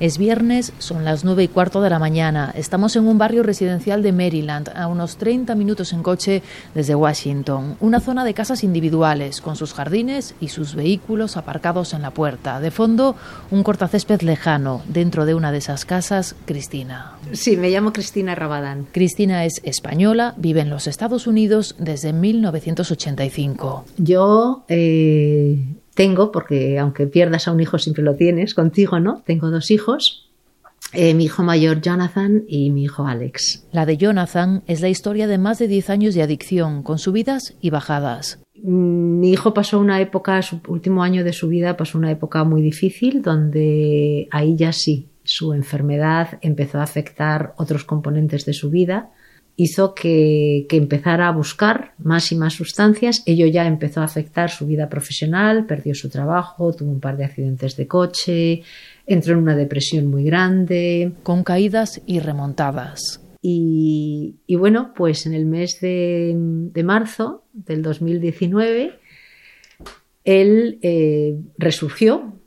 Es viernes, son las nueve y cuarto de la mañana. Estamos en un barrio residencial de Maryland, a unos 30 minutos en coche desde Washington. Una zona de casas individuales, con sus jardines y sus vehículos aparcados en la puerta. De fondo, un cortacésped lejano. Dentro de una de esas casas, Cristina. Sí, me llamo Cristina Rabadán. Cristina es española, vive en los Estados Unidos desde 1985. Yo eh, tengo, porque aunque pierdas a un hijo siempre lo tienes, contigo, ¿no? Tengo dos hijos. Eh, mi hijo mayor Jonathan y mi hijo Alex. La de Jonathan es la historia de más de 10 años de adicción, con subidas y bajadas. Mi hijo pasó una época, su último año de su vida pasó una época muy difícil, donde ahí ya sí, su enfermedad empezó a afectar otros componentes de su vida hizo que, empezara a buscar más y más sustancias. Ello ya empezó a afectar su vida profesional, perdió su trabajo, tuvo un par de accidentes de coche, entró en una depresión muy grande. Con caídas y remontadas. Y, bueno, pues en el mes de, marzo del 2019, él eh, resurgió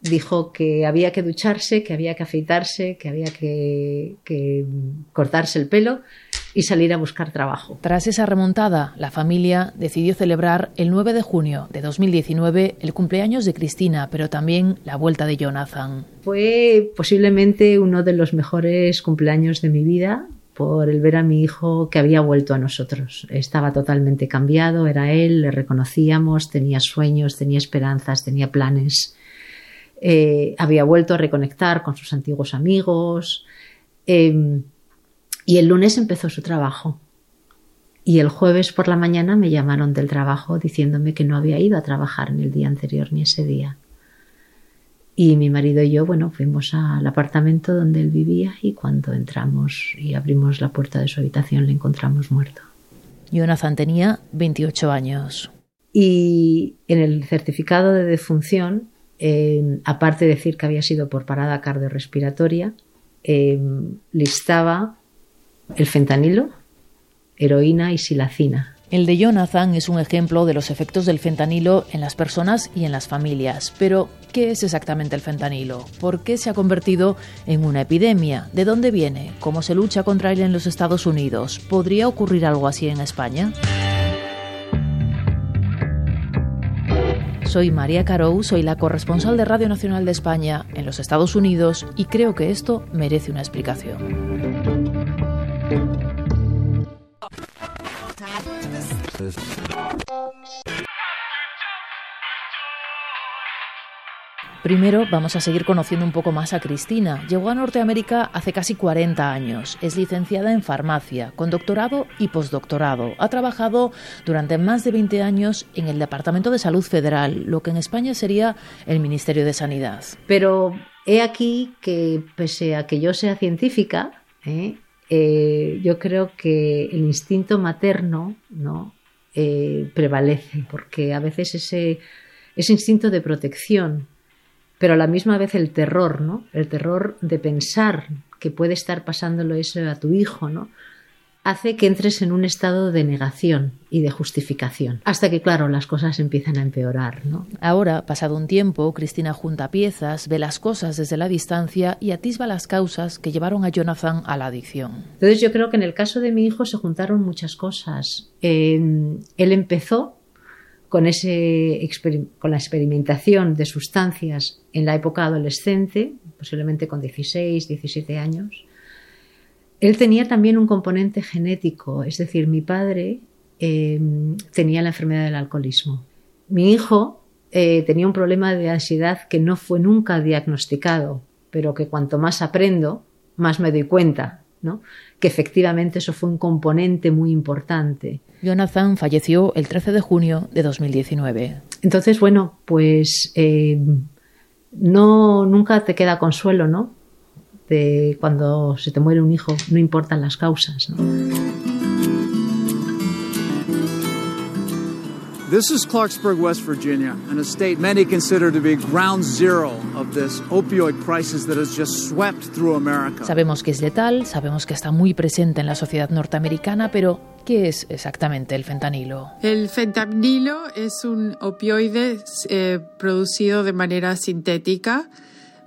dijo que había que ducharse, que había que afeitarse, que había que, cortarse el pelo y salir a buscar trabajo. Tras esa remontada, la familia decidió celebrar el 9 de junio de 2019 el cumpleaños de Cristina, pero también la vuelta de Jonathan. Fue posiblemente uno de los mejores cumpleaños de mi vida por el ver a mi hijo que había vuelto a nosotros. Estaba totalmente cambiado, era él, le reconocíamos, tenía sueños, tenía esperanzas, tenía planes eh, había vuelto a reconectar con sus antiguos amigos em, y el lunes empezó su trabajo. Y el jueves por la mañana me llamaron del trabajo diciéndome que no había ido a trabajar en el día anterior ni ese día. Y mi marido y yo, bueno, fuimos al apartamento donde él vivía y cuando entramos y abrimos la puerta de su habitación le encontramos muerto. Jonathan tenía 28 años. Y en el certificado de defunción aparte de decir que había sido por parada cardiorrespiratoria, em, listaba el fentanilo, heroína y silacina. El de Jonathan es un ejemplo de los efectos del fentanilo en las personas y en las familias. Pero, ¿qué es exactamente el fentanilo? ¿Por qué se ha convertido en una epidemia? ¿De dónde viene? ¿Cómo se lucha contra él en los Estados Unidos? ¿Podría ocurrir algo así en España? Soy María Carou, soy la corresponsal de Radio Nacional de España en los Estados Unidos y creo que esto merece una explicación. Primero vamos a seguir conociendo un poco más a Cristina. Llegó a Norteamérica hace casi 40 años. Es licenciada en farmacia, con doctorado y postdoctorado. Ha trabajado durante más de 20 años en el Departamento de Salud Federal, lo que en España sería el Ministerio de Sanidad. Pero he aquí que, pese a que yo sea científica, ¿eh? Eh, yo creo que el instinto materno ¿no? Eh, prevalece, porque a veces ese, ese instinto de protección pero a la misma vez el terror, ¿no? El terror de pensar que puede estar pasándolo eso a tu hijo, ¿no? Hace que entres en un estado de negación y de justificación, hasta que, claro, las cosas empiezan a empeorar. ¿no? Ahora, pasado un tiempo, Cristina junta piezas, ve las cosas desde la distancia y atisba las causas que llevaron a Jonathan a la adicción. Entonces yo creo que en el caso de mi hijo se juntaron muchas cosas. él empezó con, ese, con la experimentación de sustancias en la época adolescente, posiblemente con 16, 17 años, él tenía también un componente genético, es decir, mi padre em, tenía la enfermedad del alcoholismo. Mi hijo eh, tenía un problema de ansiedad que no fue nunca diagnosticado, pero que cuanto más aprendo, más me doy cuenta, ¿no? que efectivamente eso fue un componente muy importante. Jonathan falleció el 13 de junio de 2019. Entonces, bueno, pues eh, no nunca te queda consuelo, ¿no? De cuando se te muere un hijo, no importan las causas, ¿no? This is Clarksburg, West Virginia, an estate many consider to be ground zero of this opioid crisis that has just swept through America. Sabemos que es letal, sabemos que está muy presente en la sociedad norteamericana, pero ¿qué es exactamente el fentanilo? El fentanilo es un opioide eh, producido de manera sintética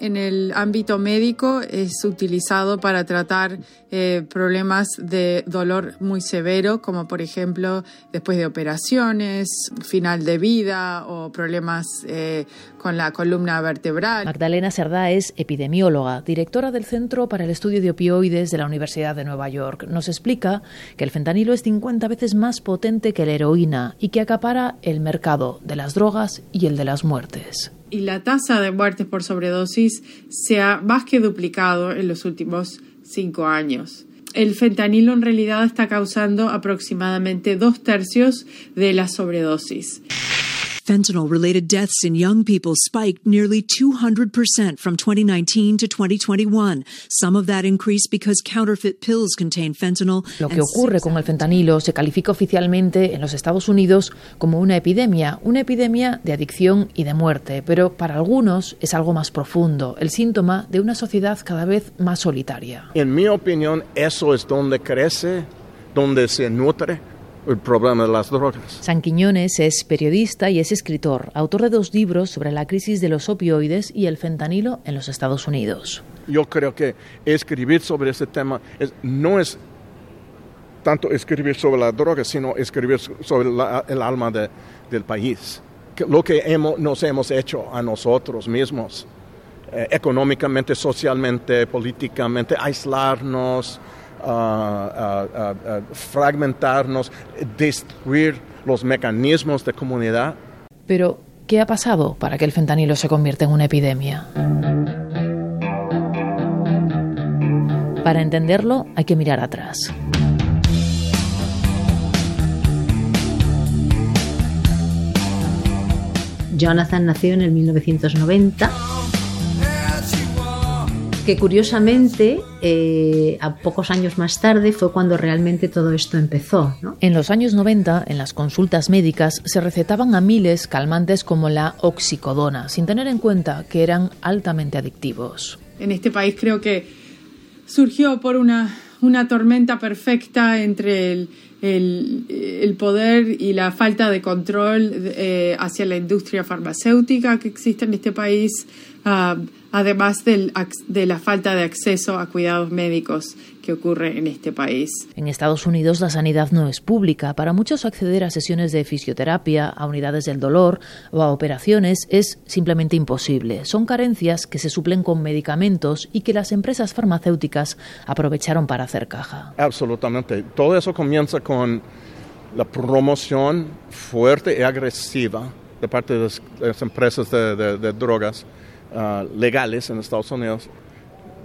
en el ámbito médico es utilizado para tratar eh, problemas de dolor muy severo, como por ejemplo después de operaciones, final de vida o problemas eh, con la columna vertebral. Magdalena Cerdá es epidemióloga, directora del Centro para el Estudio de Opioides de la Universidad de Nueva York. Nos explica que el fentanilo es 50 veces más potente que la heroína y que acapara el mercado de las drogas y el de las muertes y la tasa de muertes por sobredosis se ha más que duplicado en los últimos cinco años. El fentanilo en realidad está causando aproximadamente dos tercios de la sobredosis. Fentanyl related deaths in young people spiked nearly 200% from 2019 to 2021. Some of that increase because counterfeit pills contain fentanyl. Lo que ocurre con el fentanilo se califica oficialmente en los Estados Unidos como una epidemia, una epidemia de adicción y de muerte, pero para algunos es algo más profundo, el síntoma de una sociedad cada vez más solitaria. En mi opinión, eso es donde crece, donde se nutre el problema de las drogas. San Quiñones es periodista y es escritor, autor de dos libros sobre la crisis de los opioides y el fentanilo en los Estados Unidos. Yo creo que escribir sobre ese tema no es tanto escribir sobre la droga, sino escribir sobre el alma del país. lo que hemos, nos hemos hecho a nosotros mismos, eh, económicamente, socialmente, políticamente, aislarnos, fragmentarnos, destruir los mecanismos de comunidad. Pero, ¿qué ha pasado para que el fentanilo se convierta en una epidemia? Para entenderlo hay que mirar atrás. Jonathan nació en el 1990 que curiosamente eh, a pocos años más tarde fue cuando realmente todo esto empezó. En los años 90, en las consultas médicas, se recetaban a miles calmantes como la oxicodona, sin tener en cuenta que eran altamente adictivos. En este país creo que surgió por una, una tormenta perfecta entre el, el, poder y la falta de control eh, hacia la industria farmacéutica que existe en este país. Ah, además de la falta de acceso a cuidados médicos que ocurre en este país. En Estados Unidos la sanidad no es pública. Para muchos acceder a sesiones de fisioterapia, a unidades del dolor o a operaciones es simplemente imposible. Son carencias que se suplen con medicamentos y que las empresas farmacéuticas aprovecharon para hacer caja. Absolutamente. Todo eso comienza con la promoción fuerte y agresiva de parte de las, empresas de drogas Ah, legales en Estados Unidos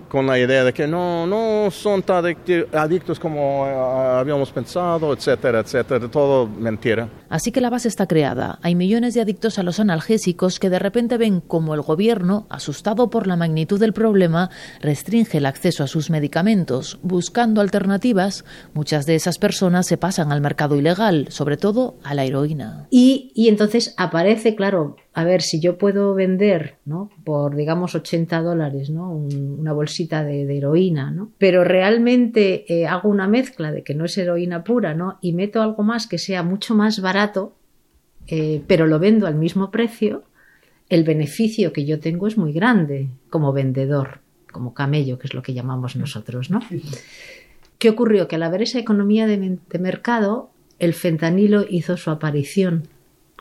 con la idea de que no, no son tan adictos como ah, habíamos pensado, etcétera, etcétera, todo mentira. Así que la base está creada. Hay millones de adictos a los analgésicos que de repente ven como el gobierno, asustado por la magnitud del problema, restringe el acceso a sus medicamentos. Buscando alternativas, muchas de esas personas se pasan al mercado ilegal, sobre todo a la heroína. Y, y entonces aparece, claro, a ver, si yo puedo vender, ¿no? Por, digamos, 80 dólares, ¿no? una bolsita de, heroína, ¿no? Pero realmente eh, hago una mezcla de que no es heroína pura, ¿no? Y meto algo más que sea mucho más barato, eh, pero lo vendo al mismo precio, el beneficio que yo tengo es muy grande como vendedor, como camello, que es lo que llamamos nosotros, ¿no? ¿Qué ocurrió? Que al haber esa economía de mercado, el fentanilo hizo su aparición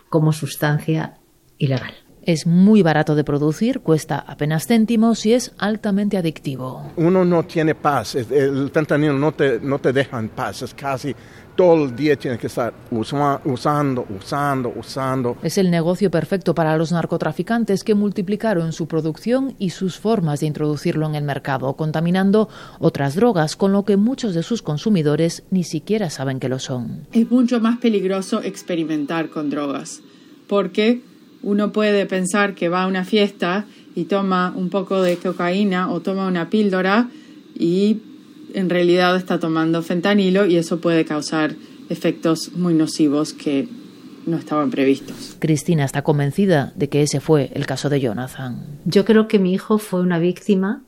como sustancia ilegal. Es muy barato de producir, cuesta apenas céntimos y es altamente adictivo. Uno no tiene paz, el fentanilo no te, no te deja en paz, es casi todo el día tienes que estar usando, usando, usando. Es el negocio perfecto para los narcotraficantes que multiplicaron su producción y sus formas de introducirlo en el mercado, contaminando otras drogas, con lo que muchos de sus consumidores ni siquiera saben que lo son. Es mucho más peligroso experimentar con drogas, porque uno puede pensar que va a una fiesta y toma un poco de cocaína o toma una píldora y en realidad está tomando fentanilo y eso puede causar efectos muy nocivos que no estaban previstos. Cristina está convencida de que ese fue el caso de Jonathan. Yo creo que mi hijo fue una víctima,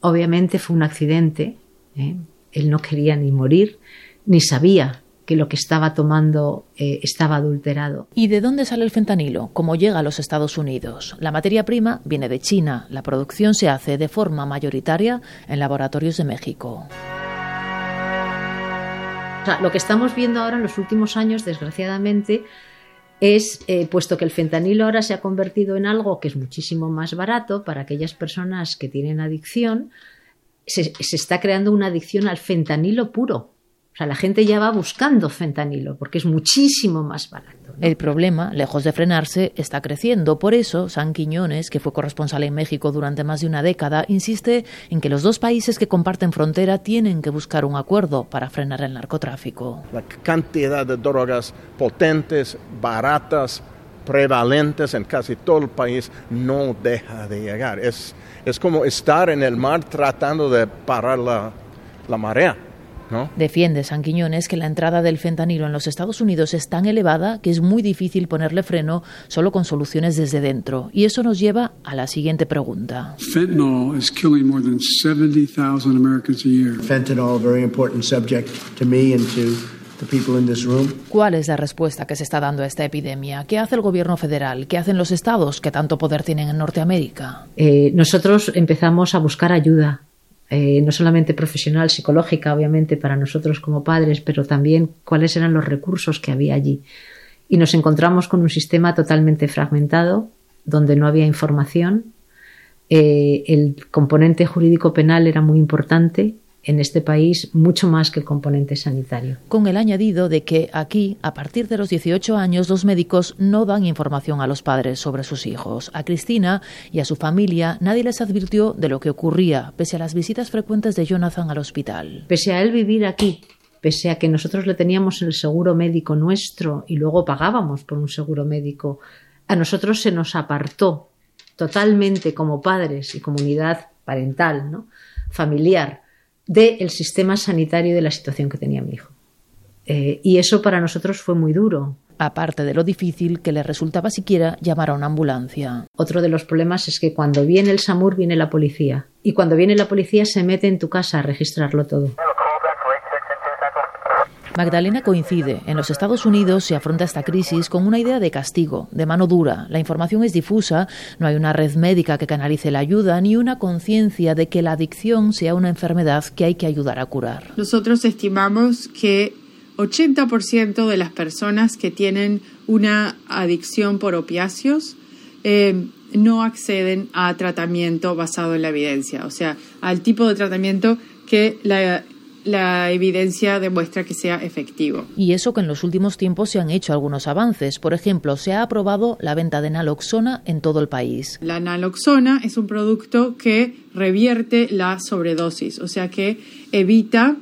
obviamente fue un accidente, ¿eh? él no quería ni morir, ni sabía que lo que estaba tomando eh, estaba adulterado. ¿Y de dónde sale el fentanilo? ¿Cómo llega a los Estados Unidos? La materia prima viene de China. La producción se hace de forma mayoritaria en laboratorios de México. lo que estamos viendo ahora en los últimos años, desgraciadamente, es, eh, puesto que el fentanilo ahora se ha convertido en algo que es muchísimo más barato para aquellas personas que tienen adicción, se está creando una adicción al fentanilo puro. O sea, la gente ya va buscando fentanilo porque es muchísimo más barato. El problema, lejos de frenarse, está creciendo. Por eso, San Quiñones, que fue corresponsal en México durante más de una década, insiste en que los dos países que comparten frontera tienen que buscar un acuerdo para frenar el narcotráfico. La cantidad de drogas potentes, baratas, prevalentes en casi todo el país no deja de llegar. Es, es como estar en el mar tratando de parar la, la marea. Defiende San Quiñones que la entrada del fentanilo en los Estados Unidos es tan elevada que es muy difícil ponerle freno solo con soluciones desde dentro. Y eso nos lleva a la siguiente pregunta. Fentanyl is killing more than 70,000 Americans a year. Fentanyl, a very important subject to me and to the people in this room. ¿Cuál es la respuesta que se está dando a esta epidemia? ¿Qué hace el gobierno federal? ¿Qué hacen los estados que tanto poder tienen en Norteamérica? Eh, nosotros empezamos a buscar ayuda eh, no solamente profesional, psicológica, obviamente, para nosotros como padres, pero también cuáles eran los recursos que había allí. Y nos encontramos con un sistema totalmente fragmentado, donde no había información. Eh, el componente jurídico penal era muy importante en este país mucho más que el componente sanitario. Con el añadido de que aquí, a partir de los 18 años, los médicos no dan información a los padres sobre sus hijos. A Cristina y a su familia nadie les advirtió de lo que ocurría, pese a las visitas frecuentes de Jonathan al hospital. Pese a él vivir aquí, pese a que nosotros le teníamos el seguro médico nuestro y luego pagábamos por un seguro médico, a nosotros se nos apartó totalmente como padres y comunidad parental, ¿no? familiar, del sistema sanitario de la situación que tenía mi hijo. Eh, y eso para nosotros fue muy duro. Aparte de lo difícil que le resultaba siquiera llamar a una ambulancia. Otro de los problemas es que cuando viene el SAMUR viene la policía. Y cuando viene la policía se mete en tu casa a registrarlo todo. Magdalena coincide. En los Estados Unidos se afronta esta crisis con una idea de castigo, de mano dura. La información es difusa, no hay una red médica que canalice la ayuda, ni una conciencia de que la adicción sea una enfermedad que hay que ayudar a curar. Nosotros estimamos que 80% de las personas que tienen una adicción por opiáceos eh, no acceden a tratamiento basado en la evidencia, o sea, al tipo de tratamiento que la la evidencia demuestra que sea efectivo. Y eso que en los últimos tiempos se han hecho algunos avances. Por ejemplo, se ha aprobado la venta de naloxona en todo el país. La naloxona es un producto que revierte la sobredosis, o sea que evita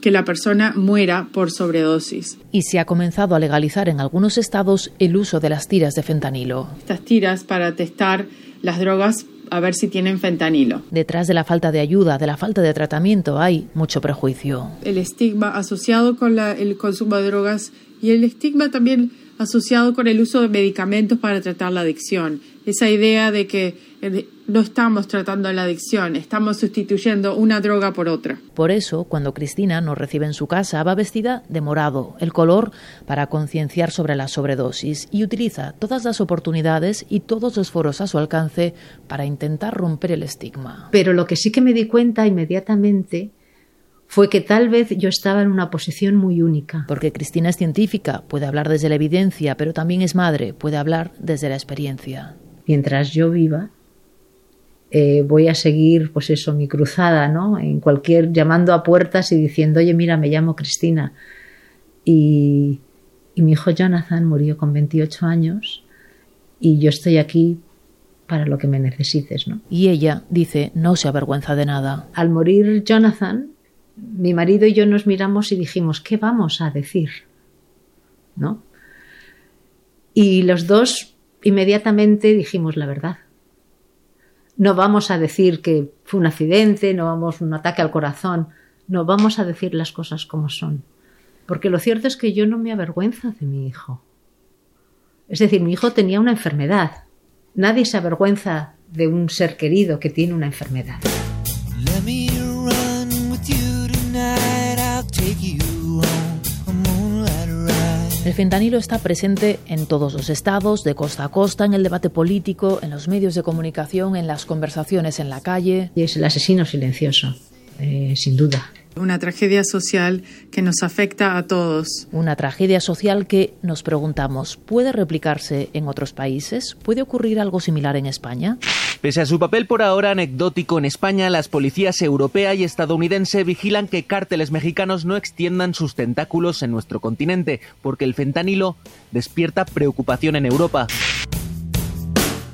que la persona muera por sobredosis. Y se ha comenzado a legalizar en algunos estados el uso de las tiras de fentanilo. Estas tiras para testar las drogas a ver si tienen fentanilo. Detrás de la falta de ayuda, de la falta de tratamiento, hay mucho prejuicio. El estigma asociado con el consumo de drogas y el estigma también asociado con el uso de medicamentos para tratar la adicción. Esa idea de que eh, no estamos tratando la adicción, estamos sustituyendo una droga por otra. Por eso, cuando Cristina nos recibe en su casa, va vestida de morado, el color para concienciar sobre la sobredosis, y utiliza todas las oportunidades y todos los foros a su alcance para intentar romper el estigma. Pero lo que sí que me di cuenta inmediatamente fue que tal vez yo estaba en una posición muy única. Porque Cristina es científica, puede hablar desde la evidencia, pero también es madre, puede hablar desde la experiencia. Mientras yo viva, eh, voy a seguir, pues eso, mi cruzada, ¿no? En cualquier, llamando a puertas y diciendo, oye, mira, me llamo Cristina. Y, y mi hijo Jonathan murió con 28 años y yo estoy aquí para lo que me necesites, ¿no? Y ella dice, no se avergüenza de nada. Al morir Jonathan, mi marido y yo nos miramos y dijimos, ¿qué vamos a decir? ¿No? Y los dos inmediatamente dijimos la verdad. No vamos a decir que fue un accidente, no vamos un ataque al corazón, no vamos a decir las cosas como son. Porque lo cierto es que yo no me avergüenza de mi hijo. Es decir, mi hijo tenía una enfermedad. Nadie se avergüenza de un ser querido que tiene una enfermedad. El fentanilo está presente en todos los estados, de costa a costa, en el debate político, en los medios de comunicación, en las conversaciones en la calle. Y es el asesino silencioso, eh, sin duda. Una tragedia social que nos afecta a todos. Una tragedia social que, nos preguntamos, ¿puede replicarse en otros países? ¿Puede ocurrir algo similar en España? Pese a su papel por ahora anecdótico en España, las policías europea y estadounidense vigilan que cárteles mexicanos no extiendan sus tentáculos en nuestro continente, porque el fentanilo despierta preocupación en Europa.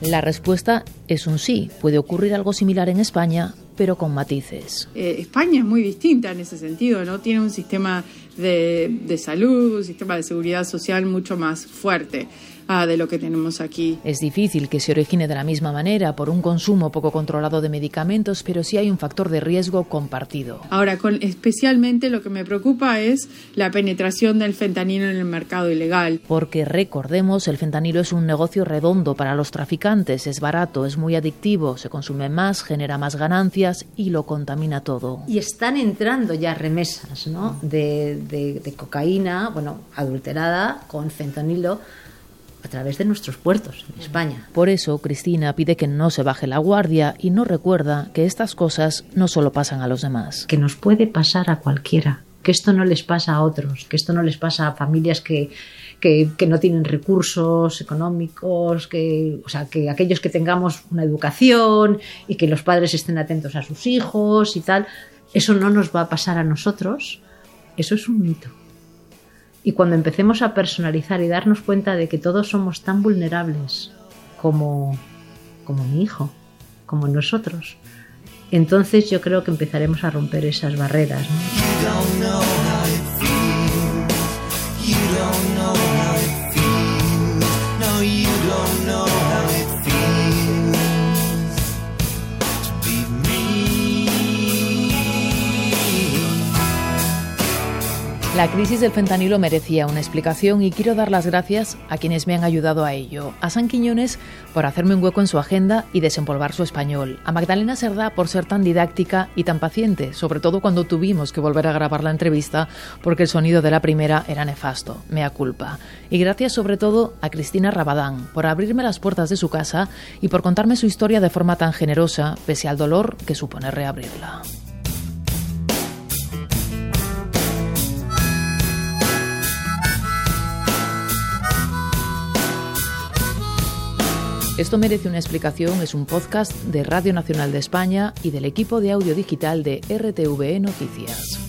La respuesta es un sí. Puede ocurrir algo similar en España, pero con matices. Eh, España es muy distinta en ese sentido, ¿no? Tiene un sistema de, de salud, un sistema de seguridad social mucho más fuerte de lo que tenemos aquí. Es difícil que se origine de la misma manera por un consumo poco controlado de medicamentos, pero sí hay un factor de riesgo compartido. Ahora, con, especialmente lo que me preocupa es la penetración del fentanilo en el mercado ilegal. Porque recordemos, el fentanilo es un negocio redondo para los traficantes, es barato, es muy adictivo, se consume más, genera más ganancias y lo contamina todo. Y están entrando ya remesas ¿no? de, de, de cocaína, bueno, adulterada con fentanilo a través de nuestros puertos en España. Por eso, Cristina pide que no se baje la guardia y no recuerda que estas cosas no solo pasan a los demás. Que nos puede pasar a cualquiera, que esto no les pasa a otros, que esto no les pasa a familias que, que, que, no tienen recursos económicos, que, o sea, que aquellos que tengamos una educación y que los padres estén atentos a sus hijos y tal, eso no nos va a pasar a nosotros. Eso es un mito. Y cuando empecemos a personalizar y darnos cuenta de que todos somos tan vulnerables como, como mi hijo, como nosotros, entonces yo creo que empezaremos a romper esas barreras. La crisis del fentanilo merecía una explicación y quiero dar las gracias a quienes me han ayudado a ello. A San Quiñones por hacerme un hueco en su agenda y desempolvar su español. A Magdalena Cerdá por ser tan didáctica y tan paciente, sobre todo cuando tuvimos que volver a grabar la entrevista porque el sonido de la primera era nefasto. Mea culpa. Y gracias sobre todo a Cristina Rabadán por abrirme las puertas de su casa y por contarme su historia de forma tan generosa, pese al dolor que supone reabrirla. Esto merece una explicación, es un podcast de Radio Nacional de España y del equipo de audio digital de RTVE Noticias.